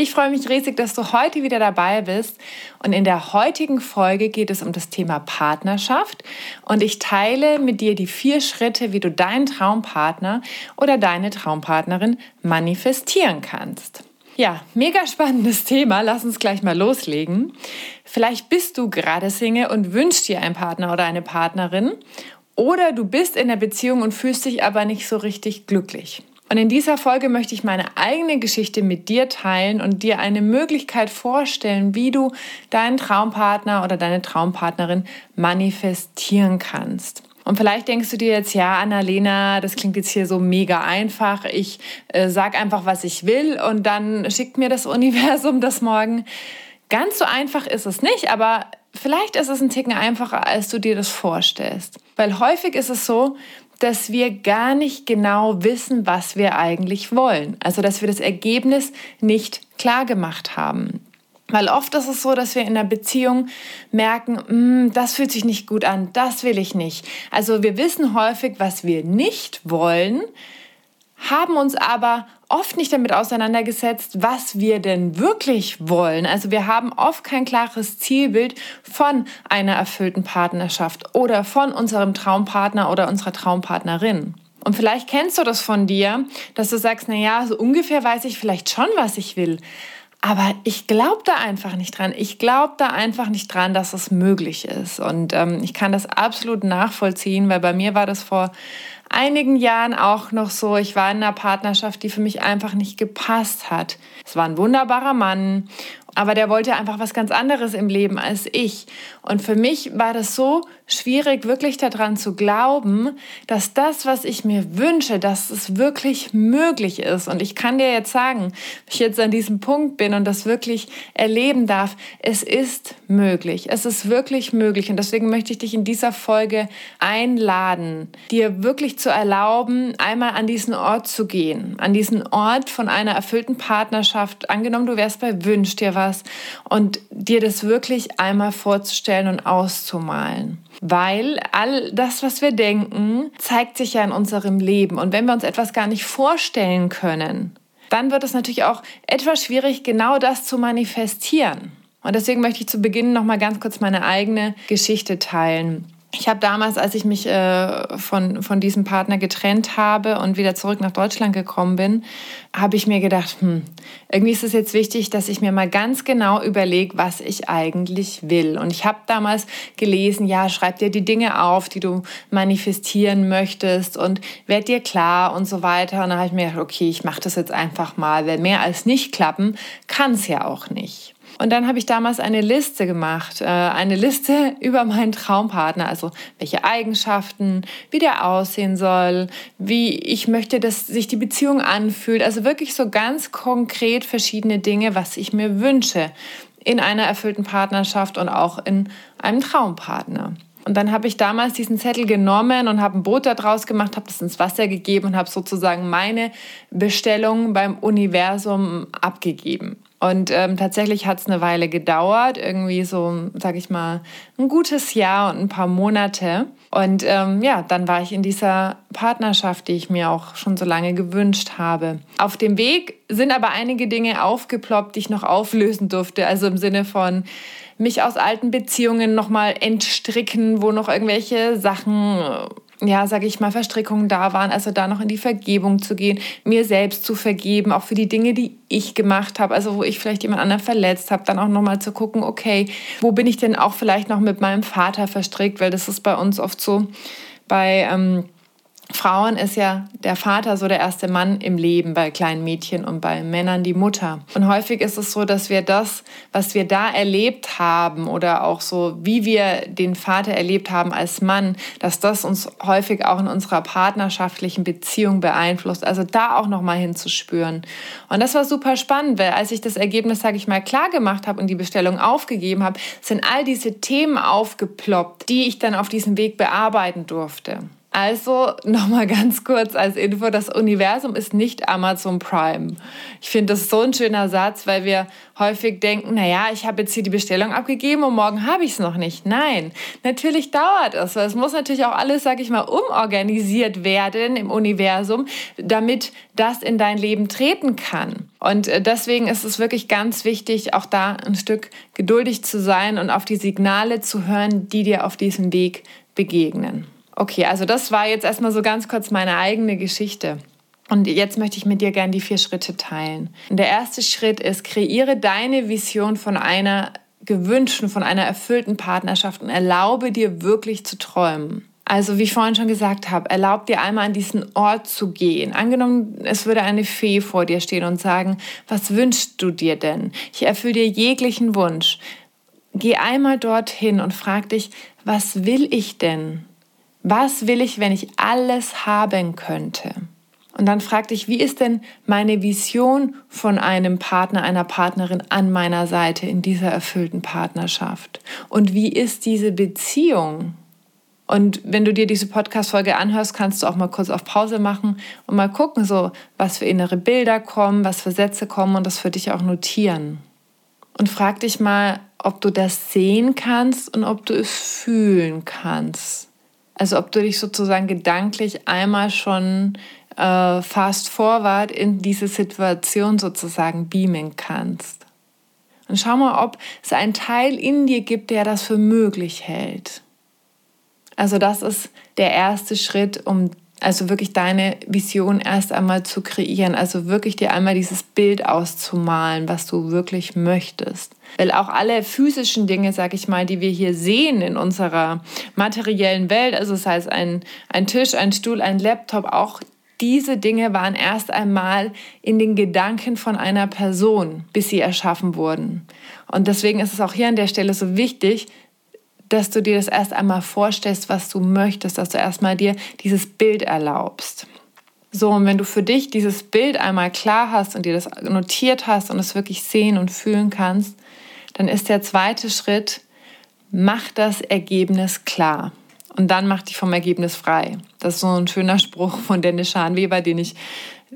Ich freue mich riesig, dass du heute wieder dabei bist. Und in der heutigen Folge geht es um das Thema Partnerschaft. Und ich teile mit dir die vier Schritte, wie du deinen Traumpartner oder deine Traumpartnerin manifestieren kannst. Ja, mega spannendes Thema. Lass uns gleich mal loslegen. Vielleicht bist du gerade Single und wünschst dir einen Partner oder eine Partnerin. Oder du bist in der Beziehung und fühlst dich aber nicht so richtig glücklich. Und in dieser Folge möchte ich meine eigene Geschichte mit dir teilen und dir eine Möglichkeit vorstellen, wie du deinen Traumpartner oder deine Traumpartnerin manifestieren kannst. Und vielleicht denkst du dir jetzt, ja, Annalena, das klingt jetzt hier so mega einfach. Ich äh, sag einfach, was ich will und dann schickt mir das Universum das morgen. Ganz so einfach ist es nicht, aber vielleicht ist es ein Ticken einfacher, als du dir das vorstellst. Weil häufig ist es so, dass wir gar nicht genau wissen, was wir eigentlich wollen. Also dass wir das Ergebnis nicht klar gemacht haben. Weil oft ist es so, dass wir in einer Beziehung merken, mm, das fühlt sich nicht gut an, das will ich nicht. Also wir wissen häufig, was wir nicht wollen, haben uns aber oft nicht damit auseinandergesetzt, was wir denn wirklich wollen. Also wir haben oft kein klares Zielbild von einer erfüllten Partnerschaft oder von unserem Traumpartner oder unserer Traumpartnerin. Und vielleicht kennst du das von dir, dass du sagst, na ja, so ungefähr weiß ich vielleicht schon, was ich will. Aber ich glaube da einfach nicht dran. Ich glaube da einfach nicht dran, dass es möglich ist. Und ähm, ich kann das absolut nachvollziehen, weil bei mir war das vor einigen Jahren auch noch so, ich war in einer Partnerschaft, die für mich einfach nicht gepasst hat. Es war ein wunderbarer Mann aber der wollte einfach was ganz anderes im Leben als ich. Und für mich war das so schwierig, wirklich daran zu glauben, dass das, was ich mir wünsche, dass es wirklich möglich ist. Und ich kann dir jetzt sagen, wenn ich jetzt an diesem Punkt bin und das wirklich erleben darf, es ist möglich. Es ist wirklich möglich. Und deswegen möchte ich dich in dieser Folge einladen, dir wirklich zu erlauben, einmal an diesen Ort zu gehen. An diesen Ort von einer erfüllten Partnerschaft. Angenommen, du wärst bei Wünsch dir was und dir das wirklich einmal vorzustellen und auszumalen. Weil all das, was wir denken, zeigt sich ja in unserem Leben. Und wenn wir uns etwas gar nicht vorstellen können, dann wird es natürlich auch etwas schwierig, genau das zu manifestieren. Und deswegen möchte ich zu Beginn noch mal ganz kurz meine eigene Geschichte teilen. Ich habe damals, als ich mich äh, von, von diesem Partner getrennt habe und wieder zurück nach Deutschland gekommen bin, habe ich mir gedacht, hm, irgendwie ist es jetzt wichtig, dass ich mir mal ganz genau überlege, was ich eigentlich will. Und ich habe damals gelesen, ja, schreib dir die Dinge auf, die du manifestieren möchtest und werd dir klar und so weiter. Und dann habe ich mir gedacht, okay, ich mache das jetzt einfach mal, weil mehr als nicht klappen kann es ja auch nicht. Und dann habe ich damals eine Liste gemacht, äh, eine Liste über meinen Traumpartner, also welche Eigenschaften, wie der aussehen soll, wie ich möchte, dass sich die Beziehung anfühlt. Also wirklich so ganz konkret verschiedene Dinge, was ich mir wünsche in einer erfüllten Partnerschaft und auch in einem Traumpartner. Und dann habe ich damals diesen Zettel genommen und habe ein Boot daraus gemacht, habe das ins Wasser gegeben und habe sozusagen meine Bestellung beim Universum abgegeben. Und ähm, tatsächlich hat es eine Weile gedauert, irgendwie so, sag ich mal, ein gutes Jahr und ein paar Monate. Und ähm, ja, dann war ich in dieser Partnerschaft, die ich mir auch schon so lange gewünscht habe. Auf dem Weg sind aber einige Dinge aufgeploppt, die ich noch auflösen durfte. Also im Sinne von mich aus alten Beziehungen nochmal entstricken, wo noch irgendwelche Sachen ja, sage ich mal, Verstrickungen da waren, also da noch in die Vergebung zu gehen, mir selbst zu vergeben, auch für die Dinge, die ich gemacht habe, also wo ich vielleicht jemand anderen verletzt habe, dann auch nochmal zu gucken, okay, wo bin ich denn auch vielleicht noch mit meinem Vater verstrickt, weil das ist bei uns oft so, bei ähm, Frauen ist ja der Vater so der erste Mann im Leben bei kleinen Mädchen und bei Männern die Mutter. Und häufig ist es so, dass wir das, was wir da erlebt haben oder auch so, wie wir den Vater erlebt haben als Mann, dass das uns häufig auch in unserer partnerschaftlichen Beziehung beeinflusst. Also da auch noch mal hinzuspüren. Und das war super spannend, weil als ich das Ergebnis, sage ich mal, klar gemacht habe und die Bestellung aufgegeben habe, sind all diese Themen aufgeploppt, die ich dann auf diesem Weg bearbeiten durfte. Also nochmal ganz kurz als Info, das Universum ist nicht Amazon Prime. Ich finde das so ein schöner Satz, weil wir häufig denken, naja, ich habe jetzt hier die Bestellung abgegeben und morgen habe ich es noch nicht. Nein, natürlich dauert es, es muss natürlich auch alles, sag ich mal, umorganisiert werden im Universum, damit das in dein Leben treten kann. Und äh, deswegen ist es wirklich ganz wichtig, auch da ein Stück geduldig zu sein und auf die Signale zu hören, die dir auf diesem Weg begegnen. Okay, also das war jetzt erstmal so ganz kurz meine eigene Geschichte. Und jetzt möchte ich mit dir gerne die vier Schritte teilen. Und der erste Schritt ist, kreiere deine Vision von einer gewünschten, von einer erfüllten Partnerschaft und erlaube dir wirklich zu träumen. Also wie ich vorhin schon gesagt habe, erlaub dir einmal an diesen Ort zu gehen. Angenommen, es würde eine Fee vor dir stehen und sagen, was wünschst du dir denn? Ich erfülle dir jeglichen Wunsch. Geh einmal dorthin und frag dich, was will ich denn? Was will ich, wenn ich alles haben könnte? Und dann frag dich, wie ist denn meine Vision von einem Partner, einer Partnerin an meiner Seite in dieser erfüllten Partnerschaft? Und wie ist diese Beziehung? Und wenn du dir diese Podcast-Folge anhörst, kannst du auch mal kurz auf Pause machen und mal gucken, so, was für innere Bilder kommen, was für Sätze kommen und das für dich auch notieren. Und frag dich mal, ob du das sehen kannst und ob du es fühlen kannst. Also ob du dich sozusagen gedanklich einmal schon äh, fast forward in diese Situation sozusagen beamen kannst. Und schau mal, ob es einen Teil in dir gibt, der das für möglich hält. Also das ist der erste Schritt, um also wirklich deine Vision erst einmal zu kreieren, also wirklich dir einmal dieses Bild auszumalen, was du wirklich möchtest. Weil auch alle physischen Dinge, sag ich mal, die wir hier sehen in unserer materiellen Welt, also sei es ein, ein Tisch, ein Stuhl, ein Laptop, auch diese Dinge waren erst einmal in den Gedanken von einer Person, bis sie erschaffen wurden. Und deswegen ist es auch hier an der Stelle so wichtig, dass du dir das erst einmal vorstellst, was du möchtest, dass du erstmal dir dieses Bild erlaubst. So, und wenn du für dich dieses Bild einmal klar hast und dir das notiert hast und es wirklich sehen und fühlen kannst, dann ist der zweite Schritt, mach das Ergebnis klar. Und dann mach dich vom Ergebnis frei. Das ist so ein schöner Spruch von Dennis Schanweber, den ich,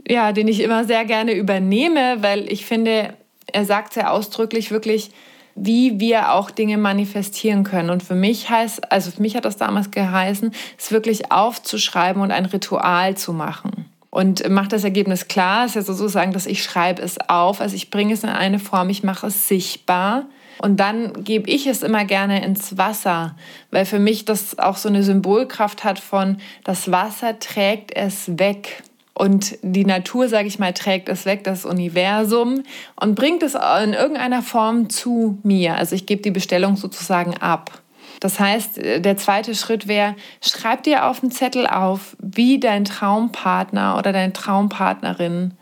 ja, den ich immer sehr gerne übernehme, weil ich finde, er sagt sehr ausdrücklich wirklich, wie wir auch Dinge manifestieren können. Und für mich heißt, also für mich hat das damals geheißen, es wirklich aufzuschreiben und ein Ritual zu machen. Und macht das Ergebnis klar, ist ja sozusagen, dass ich schreibe es auf, also ich bringe es in eine Form, ich mache es sichtbar. Und dann gebe ich es immer gerne ins Wasser, weil für mich das auch so eine Symbolkraft hat von, das Wasser trägt es weg. Und die Natur, sage ich mal, trägt es weg, das Universum, und bringt es in irgendeiner Form zu mir. Also ich gebe die Bestellung sozusagen ab. Das heißt, der zweite Schritt wäre, schreib dir auf den Zettel auf, wie dein Traumpartner oder deine Traumpartnerin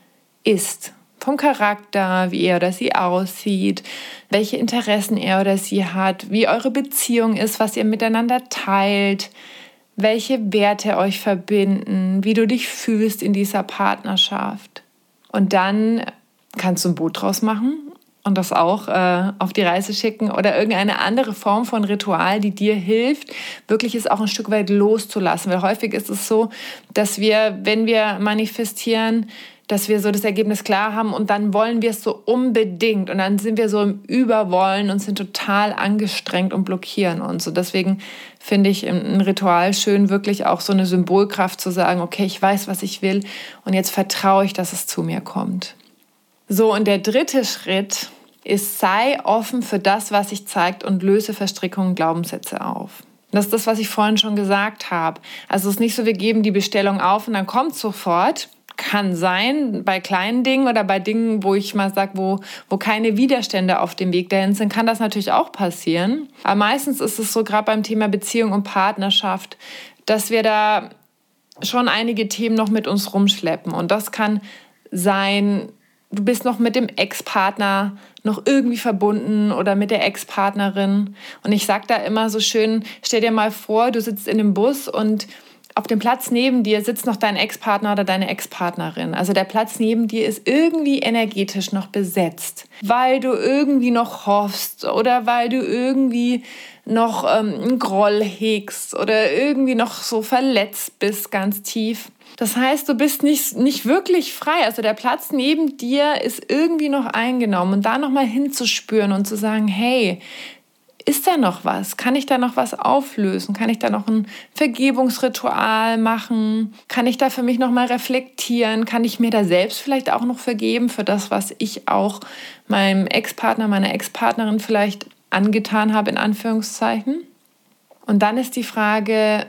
ist. Vom Charakter, wie er oder sie aussieht, welche Interessen er oder sie hat, wie eure Beziehung ist, was ihr miteinander teilt, welche Werte euch verbinden, wie du dich fühlst in dieser Partnerschaft. Und dann kannst du ein Boot draus machen und das auch äh, auf die Reise schicken oder irgendeine andere Form von Ritual, die dir hilft, wirklich es auch ein Stück weit loszulassen. Weil häufig ist es so, dass wir, wenn wir manifestieren, dass wir so das Ergebnis klar haben und dann wollen wir es so unbedingt und dann sind wir so im Überwollen und sind total angestrengt und blockieren uns. Und deswegen finde ich ein Ritual schön, wirklich auch so eine Symbolkraft zu sagen, okay, ich weiß, was ich will und jetzt vertraue ich, dass es zu mir kommt. So, und der dritte Schritt ist, sei offen für das, was sich zeigt und löse Verstrickungen und Glaubenssätze auf. Das ist das, was ich vorhin schon gesagt habe. Also es ist nicht so, wir geben die Bestellung auf und dann kommt sofort, kann sein, bei kleinen Dingen oder bei Dingen, wo ich mal sage, wo, wo keine Widerstände auf dem Weg dahin sind, kann das natürlich auch passieren. Aber meistens ist es so, gerade beim Thema Beziehung und Partnerschaft, dass wir da schon einige Themen noch mit uns rumschleppen. Und das kann sein, du bist noch mit dem Ex-Partner noch irgendwie verbunden oder mit der Ex-Partnerin. Und ich sage da immer so schön, stell dir mal vor, du sitzt in dem Bus und auf dem Platz neben dir sitzt noch dein Ex-Partner oder deine Ex-Partnerin. Also der Platz neben dir ist irgendwie energetisch noch besetzt, weil du irgendwie noch hoffst oder weil du irgendwie noch ähm, einen Groll hegst oder irgendwie noch so verletzt bist ganz tief. Das heißt, du bist nicht, nicht wirklich frei. Also der Platz neben dir ist irgendwie noch eingenommen und da nochmal hinzuspüren und zu sagen, hey, ist da noch was? Kann ich da noch was auflösen? Kann ich da noch ein Vergebungsritual machen? Kann ich da für mich noch mal reflektieren? Kann ich mir da selbst vielleicht auch noch vergeben für das, was ich auch meinem Ex-Partner, meiner Ex-Partnerin vielleicht angetan habe in Anführungszeichen? Und dann ist die Frage,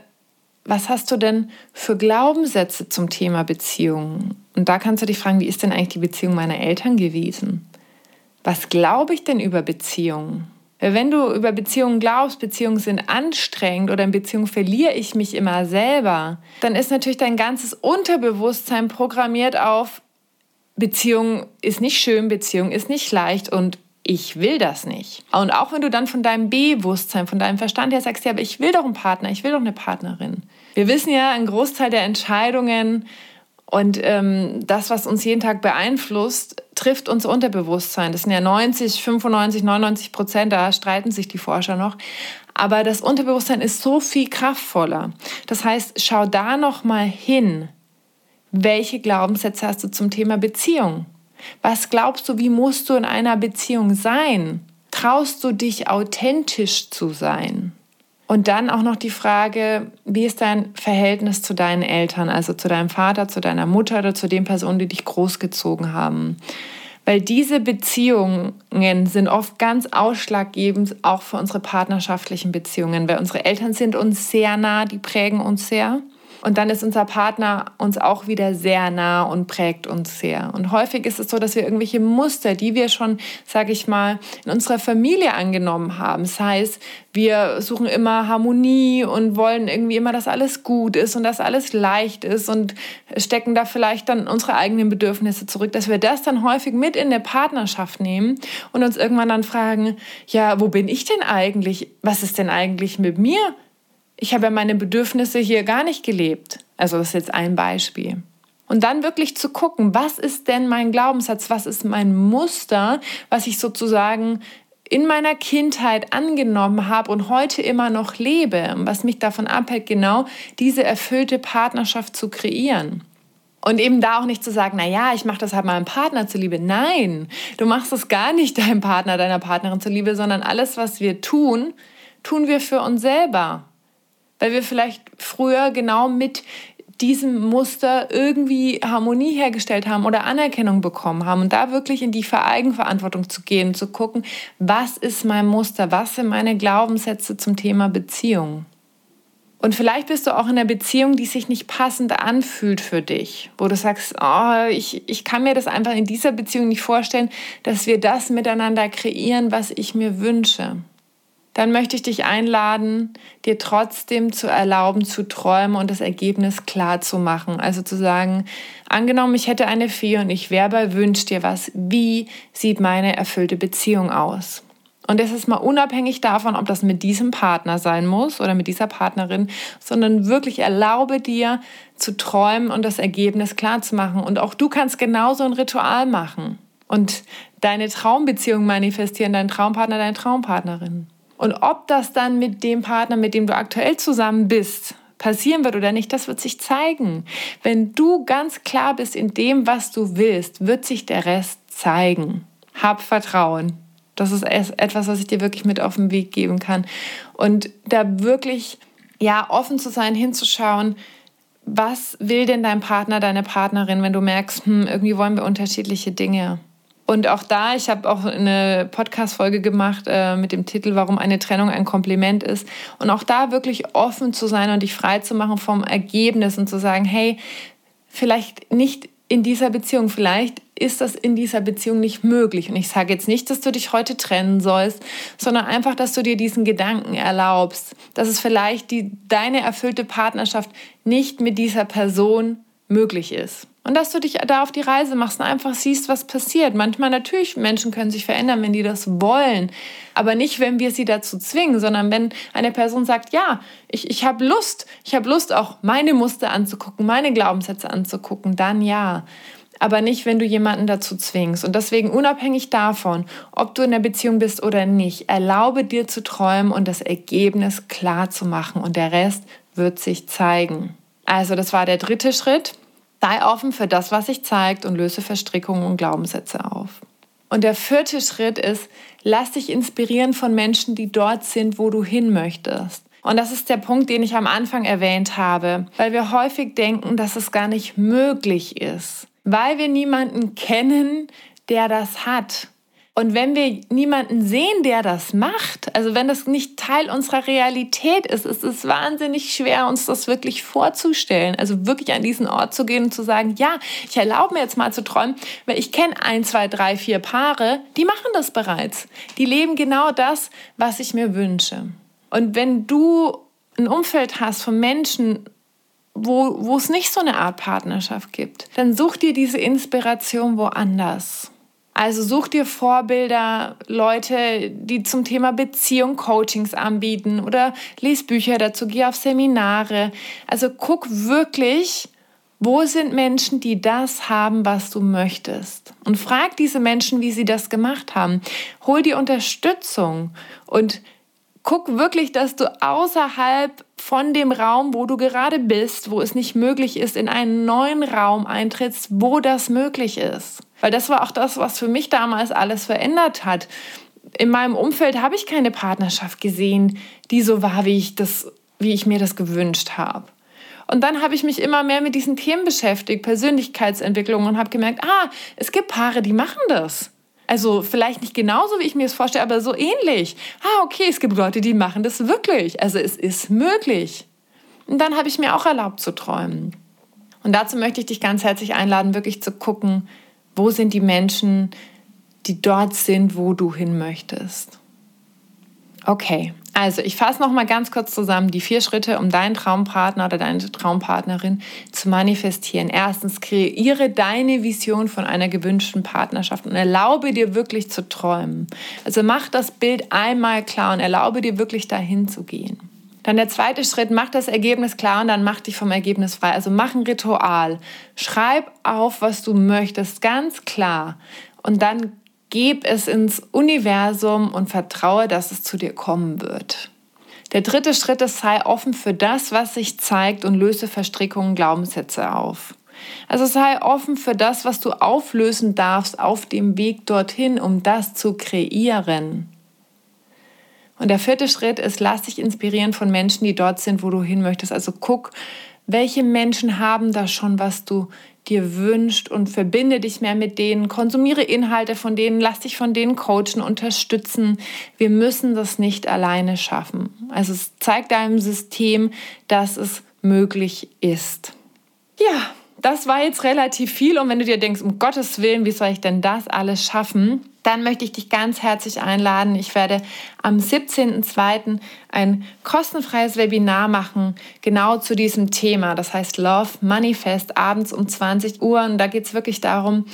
was hast du denn für Glaubenssätze zum Thema Beziehungen? Und da kannst du dich fragen, wie ist denn eigentlich die Beziehung meiner Eltern gewesen? Was glaube ich denn über Beziehungen? Wenn du über Beziehungen glaubst, Beziehungen sind anstrengend oder in Beziehungen verliere ich mich immer selber, dann ist natürlich dein ganzes Unterbewusstsein programmiert auf Beziehung ist nicht schön, Beziehung ist nicht leicht und ich will das nicht. Und auch wenn du dann von deinem Bewusstsein, von deinem Verstand her sagst, ja, aber ich will doch einen Partner, ich will doch eine Partnerin. Wir wissen ja, ein Großteil der Entscheidungen und ähm, das, was uns jeden Tag beeinflusst, trifft unser Unterbewusstsein. Das sind ja 90, 95, 99 Prozent, da streiten sich die Forscher noch. Aber das Unterbewusstsein ist so viel kraftvoller. Das heißt, schau da noch mal hin. Welche Glaubenssätze hast du zum Thema Beziehung? Was glaubst du, wie musst du in einer Beziehung sein? Traust du dich authentisch zu sein? Und dann auch noch die Frage, wie ist dein Verhältnis zu deinen Eltern, also zu deinem Vater, zu deiner Mutter oder zu den Personen, die dich großgezogen haben? Weil diese Beziehungen sind oft ganz ausschlaggebend auch für unsere partnerschaftlichen Beziehungen, weil unsere Eltern sind uns sehr nah, die prägen uns sehr. Und dann ist unser Partner uns auch wieder sehr nah und prägt uns sehr. Und häufig ist es so, dass wir irgendwelche Muster, die wir schon, sage ich mal, in unserer Familie angenommen haben. Das heißt, wir suchen immer Harmonie und wollen irgendwie immer, dass alles gut ist und dass alles leicht ist und stecken da vielleicht dann unsere eigenen Bedürfnisse zurück, dass wir das dann häufig mit in der Partnerschaft nehmen und uns irgendwann dann fragen, ja, wo bin ich denn eigentlich? Was ist denn eigentlich mit mir? Ich habe ja meine Bedürfnisse hier gar nicht gelebt. Also das ist jetzt ein Beispiel. Und dann wirklich zu gucken, was ist denn mein Glaubenssatz, was ist mein Muster, was ich sozusagen in meiner Kindheit angenommen habe und heute immer noch lebe, was mich davon abhält, genau diese erfüllte Partnerschaft zu kreieren. Und eben da auch nicht zu sagen, na ja, ich mache das halt meinem Partner zuliebe. Nein, du machst es gar nicht deinem Partner, deiner Partnerin zuliebe, sondern alles, was wir tun, tun wir für uns selber weil wir vielleicht früher genau mit diesem Muster irgendwie Harmonie hergestellt haben oder Anerkennung bekommen haben und da wirklich in die Eigenverantwortung zu gehen, zu gucken, was ist mein Muster, was sind meine Glaubenssätze zum Thema Beziehung. Und vielleicht bist du auch in einer Beziehung, die sich nicht passend anfühlt für dich, wo du sagst, oh, ich, ich kann mir das einfach in dieser Beziehung nicht vorstellen, dass wir das miteinander kreieren, was ich mir wünsche dann möchte ich dich einladen, dir trotzdem zu erlauben, zu träumen und das Ergebnis klar zu machen. Also zu sagen, angenommen, ich hätte eine Fee und ich wäre bei Wünsch dir was. Wie sieht meine erfüllte Beziehung aus? Und das ist mal unabhängig davon, ob das mit diesem Partner sein muss oder mit dieser Partnerin, sondern wirklich erlaube dir zu träumen und das Ergebnis klar zu machen. Und auch du kannst genauso ein Ritual machen und deine Traumbeziehung manifestieren, deinen Traumpartner, deine Traumpartnerin. Und ob das dann mit dem Partner, mit dem du aktuell zusammen bist, passieren wird oder nicht, das wird sich zeigen. Wenn du ganz klar bist in dem, was du willst, wird sich der Rest zeigen. Hab Vertrauen. Das ist etwas, was ich dir wirklich mit auf den Weg geben kann. Und da wirklich, ja, offen zu sein, hinzuschauen, was will denn dein Partner, deine Partnerin, wenn du merkst, hm, irgendwie wollen wir unterschiedliche Dinge. Und auch da, ich habe auch eine Podcast-Folge gemacht äh, mit dem Titel Warum eine Trennung ein Kompliment ist. Und auch da wirklich offen zu sein und dich frei zu machen vom Ergebnis und zu sagen, hey, vielleicht nicht in dieser Beziehung. Vielleicht ist das in dieser Beziehung nicht möglich. Und ich sage jetzt nicht, dass du dich heute trennen sollst, sondern einfach, dass du dir diesen Gedanken erlaubst, dass es vielleicht die, deine erfüllte Partnerschaft nicht mit dieser Person möglich ist. Und dass du dich da auf die Reise machst und einfach siehst, was passiert. Manchmal natürlich, Menschen können sich verändern, wenn die das wollen. Aber nicht, wenn wir sie dazu zwingen, sondern wenn eine Person sagt, ja, ich, ich habe Lust, ich habe Lust auch meine Muster anzugucken, meine Glaubenssätze anzugucken, dann ja. Aber nicht, wenn du jemanden dazu zwingst. Und deswegen unabhängig davon, ob du in der Beziehung bist oder nicht, erlaube dir zu träumen und das Ergebnis klar zu machen. Und der Rest wird sich zeigen. Also das war der dritte Schritt. Sei offen für das, was sich zeigt und löse Verstrickungen und Glaubenssätze auf. Und der vierte Schritt ist, lass dich inspirieren von Menschen, die dort sind, wo du hin möchtest. Und das ist der Punkt, den ich am Anfang erwähnt habe, weil wir häufig denken, dass es gar nicht möglich ist, weil wir niemanden kennen, der das hat. Und wenn wir niemanden sehen, der das macht, also wenn das nicht Teil unserer Realität ist, ist es wahnsinnig schwer, uns das wirklich vorzustellen. Also wirklich an diesen Ort zu gehen und zu sagen, ja, ich erlaube mir jetzt mal zu träumen, weil ich kenne ein, zwei, drei, vier Paare, die machen das bereits. Die leben genau das, was ich mir wünsche. Und wenn du ein Umfeld hast von Menschen, wo, wo es nicht so eine Art Partnerschaft gibt, dann such dir diese Inspiration woanders. Also such dir Vorbilder, Leute, die zum Thema Beziehung Coachings anbieten oder lies Bücher dazu, geh auf Seminare. Also guck wirklich, wo sind Menschen, die das haben, was du möchtest? Und frag diese Menschen, wie sie das gemacht haben. Hol dir Unterstützung und guck wirklich, dass du außerhalb von dem Raum, wo du gerade bist, wo es nicht möglich ist, in einen neuen Raum eintrittst, wo das möglich ist. Weil das war auch das, was für mich damals alles verändert hat. In meinem Umfeld habe ich keine Partnerschaft gesehen, die so war, wie ich, das, wie ich mir das gewünscht habe. Und dann habe ich mich immer mehr mit diesen Themen beschäftigt, Persönlichkeitsentwicklung, und habe gemerkt, ah, es gibt Paare, die machen das. Also vielleicht nicht genauso, wie ich mir es vorstelle, aber so ähnlich. Ah, okay, es gibt Leute, die machen das wirklich. Also es ist möglich. Und dann habe ich mir auch erlaubt zu träumen. Und dazu möchte ich dich ganz herzlich einladen, wirklich zu gucken, wo sind die Menschen, die dort sind, wo du hin möchtest? Okay, also ich fasse noch mal ganz kurz zusammen die vier Schritte, um deinen Traumpartner oder deine Traumpartnerin zu manifestieren. Erstens, kreiere deine Vision von einer gewünschten Partnerschaft und erlaube dir wirklich zu träumen. Also mach das Bild einmal klar und erlaube dir wirklich dahin zu gehen. Dann der zweite Schritt, mach das Ergebnis klar und dann mach dich vom Ergebnis frei. Also mach ein Ritual. Schreib auf, was du möchtest, ganz klar. Und dann gib es ins Universum und vertraue, dass es zu dir kommen wird. Der dritte Schritt ist, sei offen für das, was sich zeigt und löse Verstrickungen, Glaubenssätze auf. Also sei offen für das, was du auflösen darfst auf dem Weg dorthin, um das zu kreieren. Und der vierte Schritt ist, lass dich inspirieren von Menschen, die dort sind, wo du hin möchtest. Also guck, welche Menschen haben da schon, was du dir wünscht und verbinde dich mehr mit denen, konsumiere Inhalte von denen, lass dich von denen coachen, unterstützen. Wir müssen das nicht alleine schaffen. Also es zeigt deinem System, dass es möglich ist. Ja, das war jetzt relativ viel und wenn du dir denkst, um Gottes Willen, wie soll ich denn das alles schaffen? Dann möchte ich dich ganz herzlich einladen. Ich werde am 17.02. ein kostenfreies Webinar machen, genau zu diesem Thema. Das heißt Love Manifest, abends um 20 Uhr. Und da geht es wirklich darum,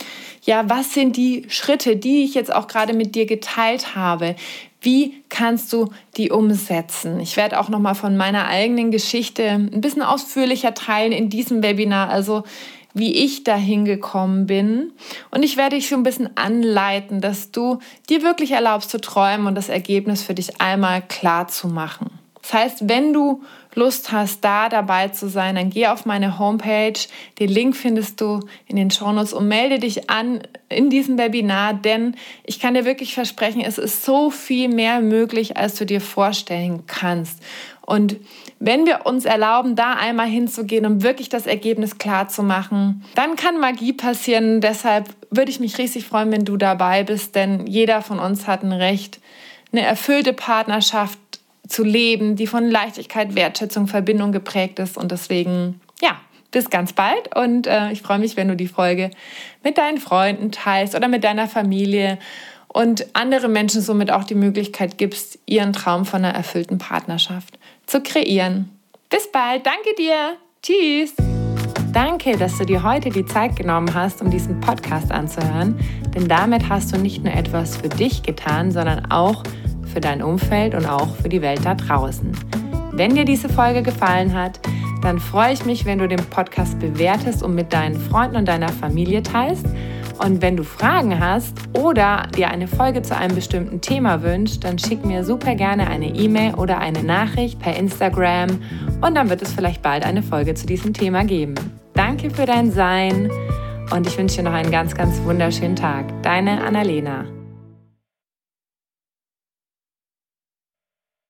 ja, was sind die Schritte, die ich jetzt auch gerade mit dir geteilt habe? Wie kannst du die umsetzen? Ich werde auch noch mal von meiner eigenen Geschichte ein bisschen ausführlicher teilen in diesem Webinar. Also wie ich dahin gekommen bin. Und ich werde dich so ein bisschen anleiten, dass du dir wirklich erlaubst zu träumen und das Ergebnis für dich einmal klar zu machen. Das heißt, wenn du Lust hast, da dabei zu sein, dann geh auf meine Homepage. Den Link findest du in den Shownotes und melde dich an in diesem Webinar, denn ich kann dir wirklich versprechen, es ist so viel mehr möglich, als du dir vorstellen kannst. Und wenn wir uns erlauben, da einmal hinzugehen, um wirklich das Ergebnis klar zu machen, dann kann Magie passieren. Deshalb würde ich mich riesig freuen, wenn du dabei bist, denn jeder von uns hat ein Recht, eine erfüllte Partnerschaft zu leben, die von Leichtigkeit, Wertschätzung, Verbindung geprägt ist. Und deswegen, ja, bis ganz bald und äh, ich freue mich, wenn du die Folge mit deinen Freunden teilst oder mit deiner Familie und andere Menschen somit auch die Möglichkeit gibst, ihren Traum von einer erfüllten Partnerschaft zu kreieren. Bis bald, danke dir. Tschüss. Danke, dass du dir heute die Zeit genommen hast, um diesen Podcast anzuhören, denn damit hast du nicht nur etwas für dich getan, sondern auch für dein Umfeld und auch für die Welt da draußen. Wenn dir diese Folge gefallen hat, dann freue ich mich, wenn du den Podcast bewertest und mit deinen Freunden und deiner Familie teilst. Und wenn du Fragen hast oder dir eine Folge zu einem bestimmten Thema wünschst, dann schick mir super gerne eine E-Mail oder eine Nachricht per Instagram und dann wird es vielleicht bald eine Folge zu diesem Thema geben. Danke für dein Sein und ich wünsche dir noch einen ganz, ganz wunderschönen Tag. Deine Annalena.